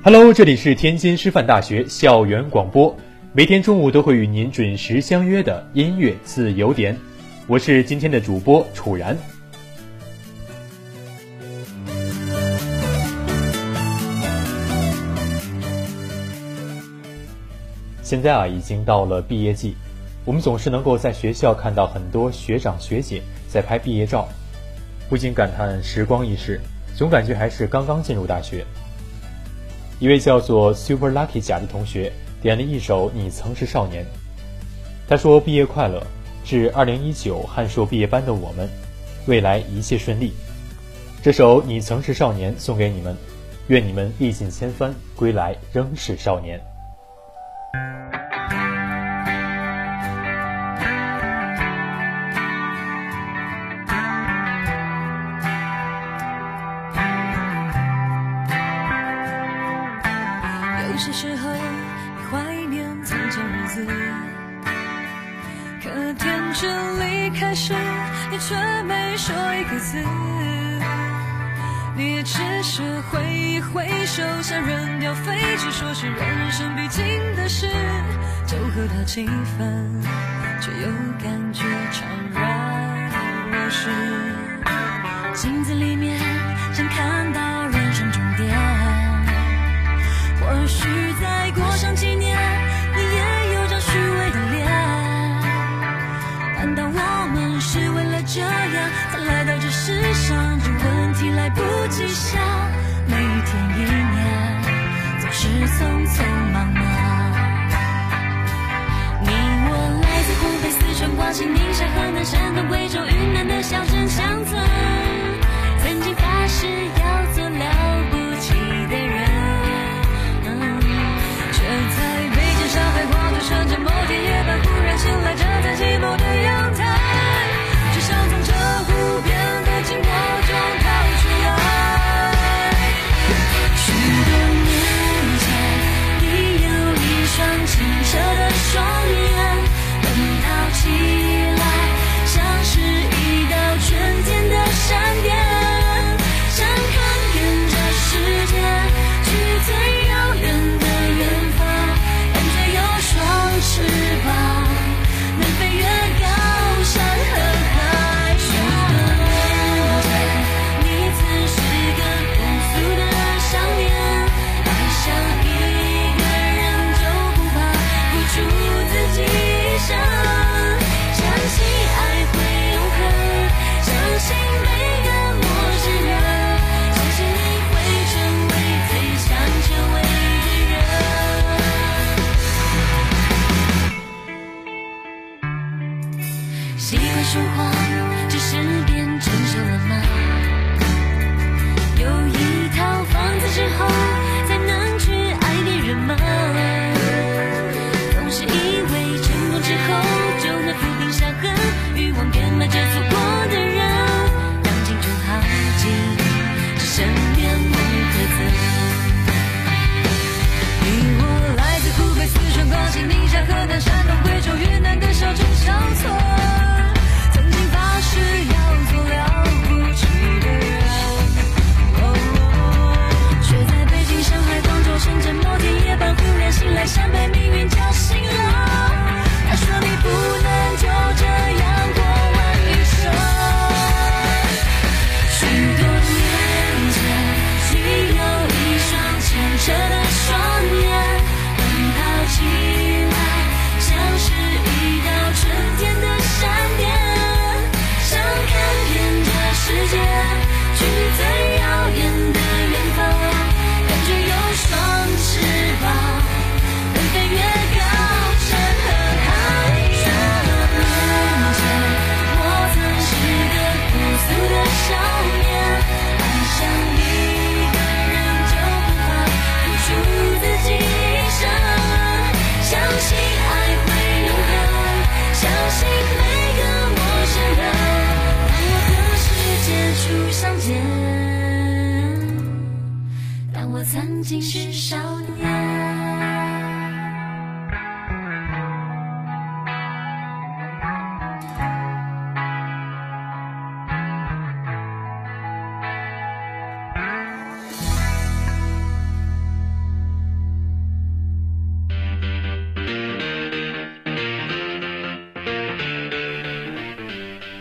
Hello，这里是天津师范大学校园广播，每天中午都会与您准时相约的音乐自由点，我是今天的主播楚然。现在啊，已经到了毕业季，我们总是能够在学校看到很多学长学姐在拍毕业照，不禁感叹时光易逝，总感觉还是刚刚进入大学。一位叫做 Super Lucky 甲的同学点了一首《你曾是少年》，他说：“毕业快乐，致二零一九汉硕毕业班的我们，未来一切顺利。”这首《你曾是少年》送给你们，愿你们历尽千帆，归来仍是少年。人生必经的事，就和他几分，却又宁夏、河南、山东、贵州、云南的小镇乡村，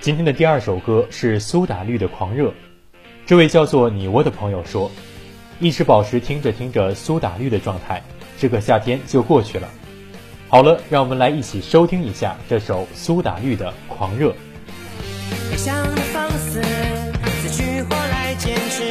今天的第二首歌是苏打绿的《狂热》，这位叫做你窝的朋友说，一直保持听着听着苏打绿的状态，这个夏天就过去了。好了，让我们来一起收听一下这首苏打绿的《狂热》。想放肆，死去活来坚持，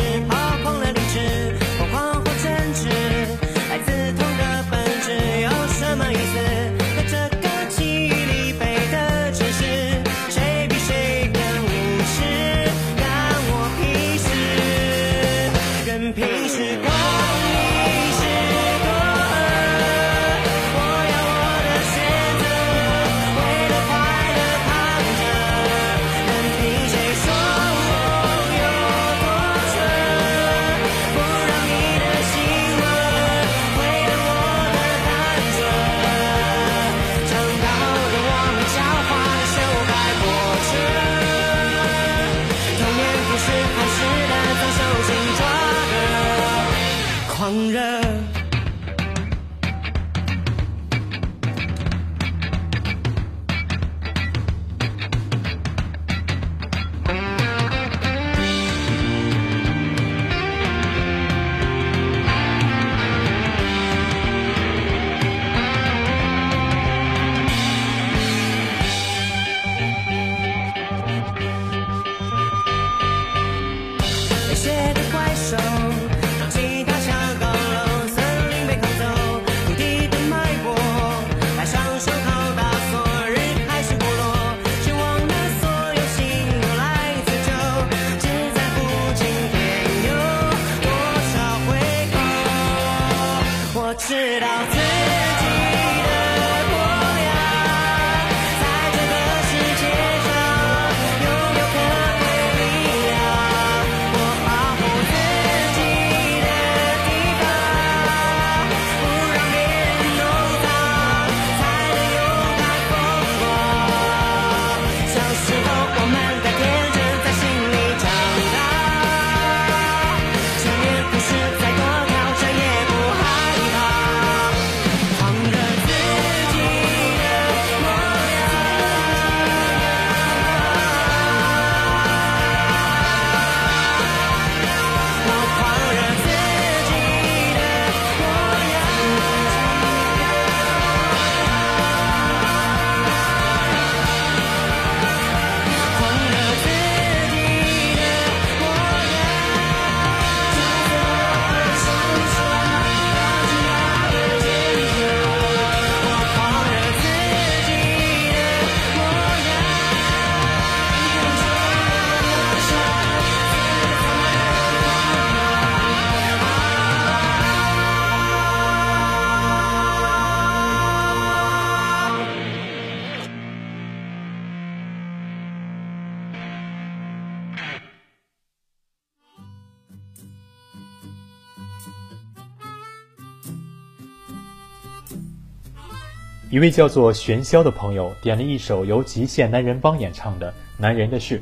一位叫做玄霄的朋友点了一首由极限男人帮演唱的《男人的事》。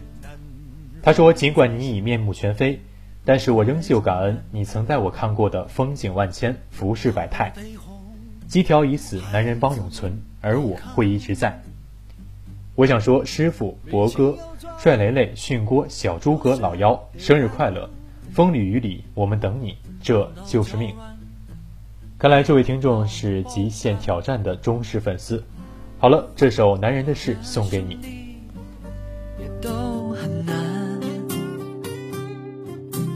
他说：“尽管你已面目全非，但是我仍旧感恩你曾带我看过的风景万千，浮世百态。机条已死，男人帮永存，而我会一直在。”我想说，师傅、博哥、帅雷雷、迅锅、小诸葛、老妖，生日快乐！风里雨里，我们等你，这就是命。看来这位听众是极限挑战的忠实粉丝。好了，这首《男人的事》送给你。都很难。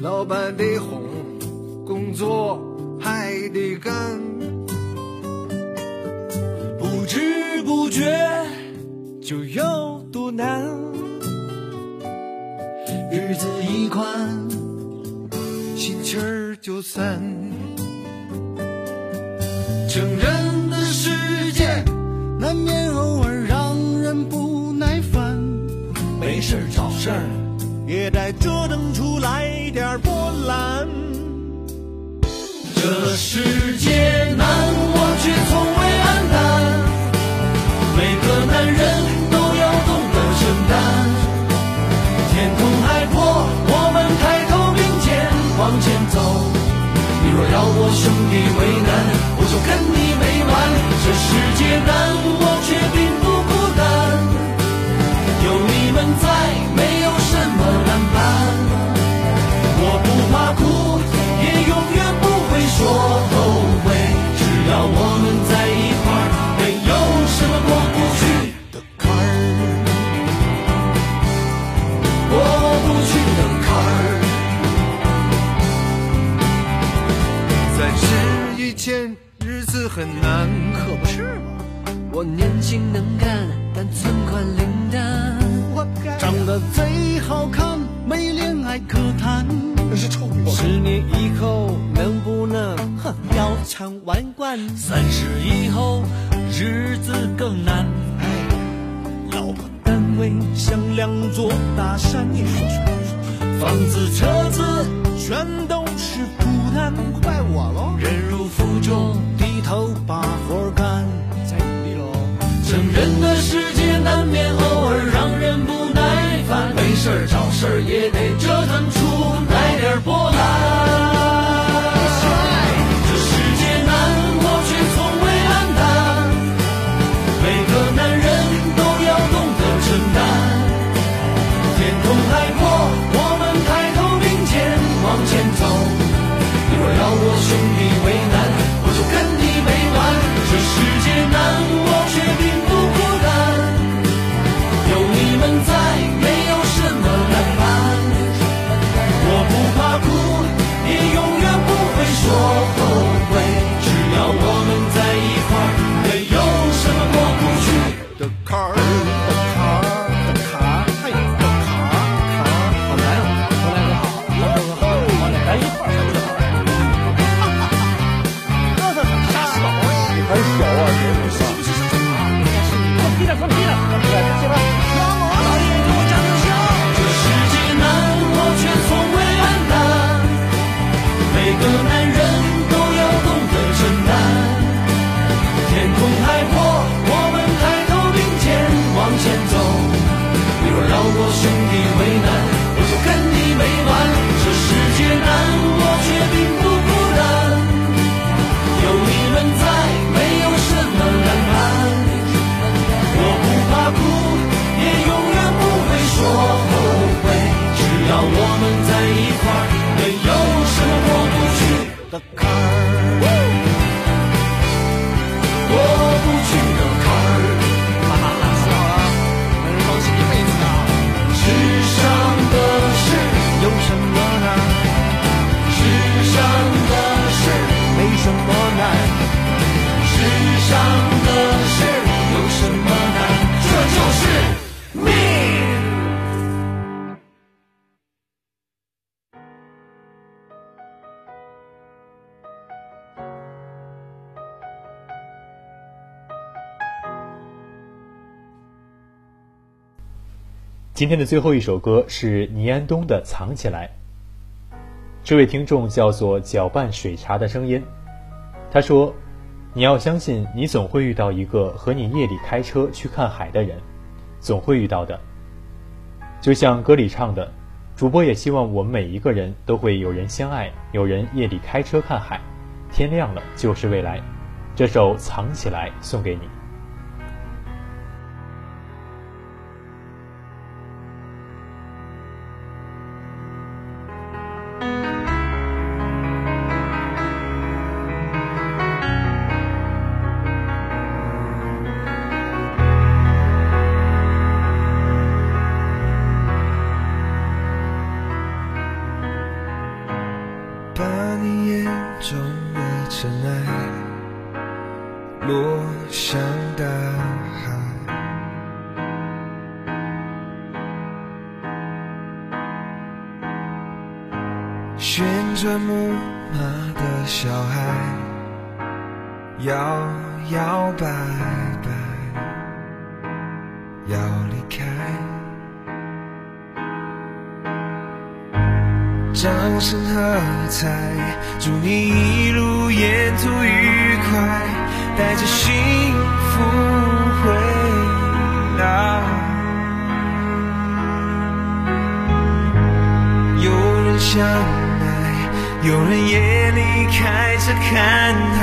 老板得哄，工作还得干，不知不觉就有多难。日子一宽，心气儿就散。成人的世界难免偶尔让人不耐烦。没事儿找事儿也得折腾出来点波澜。这世界难忘却从未黯淡。每个男人都要懂得承担。天空海阔我们抬头并肩往前走。你若要我兄弟为难就跟你没完。这世界难我却并今天的最后一首歌是倪安东的藏起来。这位听众叫做搅拌水茶的声音他说你要相信你总会遇到一个和你夜里开车去看海的人总会遇到的。就像歌里唱的主播也希望我们每一个人都会有人相爱有人夜里开车看海天亮了就是未来。这首藏起来送给你。带着幸福回来。有人相爱，有人也离开车看海，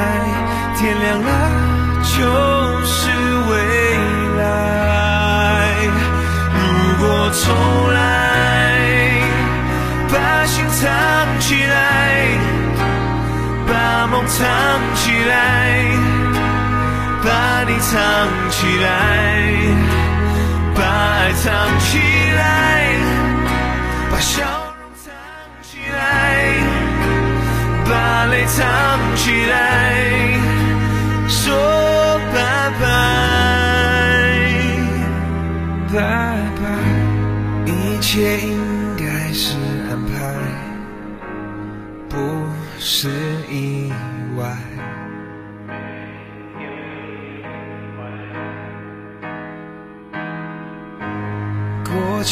天亮了就是未来。如果重来，把心藏起来，把梦藏起来，把你藏起来，把爱藏起来，把笑容藏起来，把泪藏起来，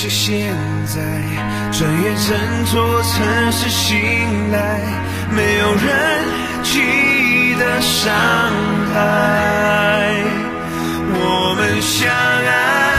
是、现在，穿越整座城市醒来，没有人记得伤害。我们相爱，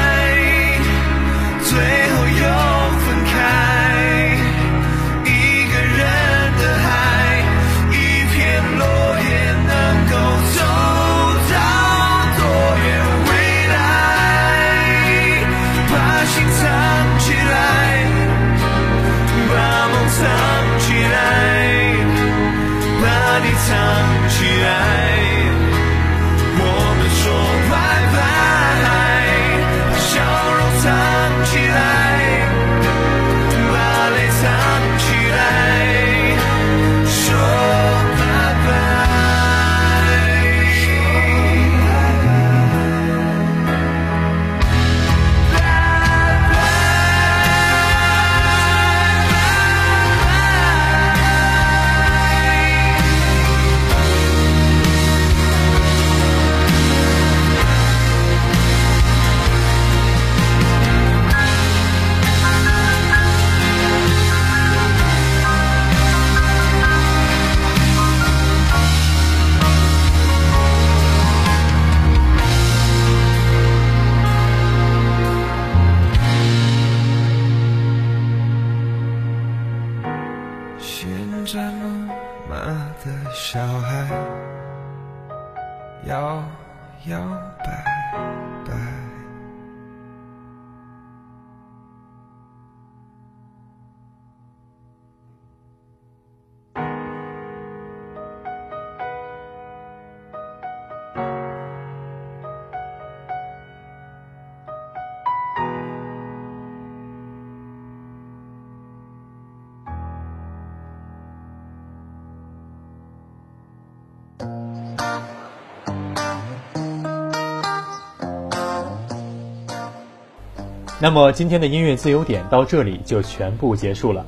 那么今天的音乐自由点到这里就全部结束了。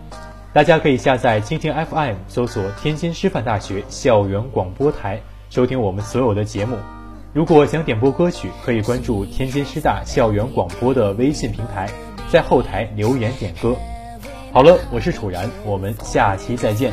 大家可以下载蜻蜓 FM，搜索天津师范大学校园广播台，收听我们所有的节目。如果想点播歌曲，可以关注天津师大校园广播的微信平台，在后台留言点歌。好了，我是楚然，我们下期再见。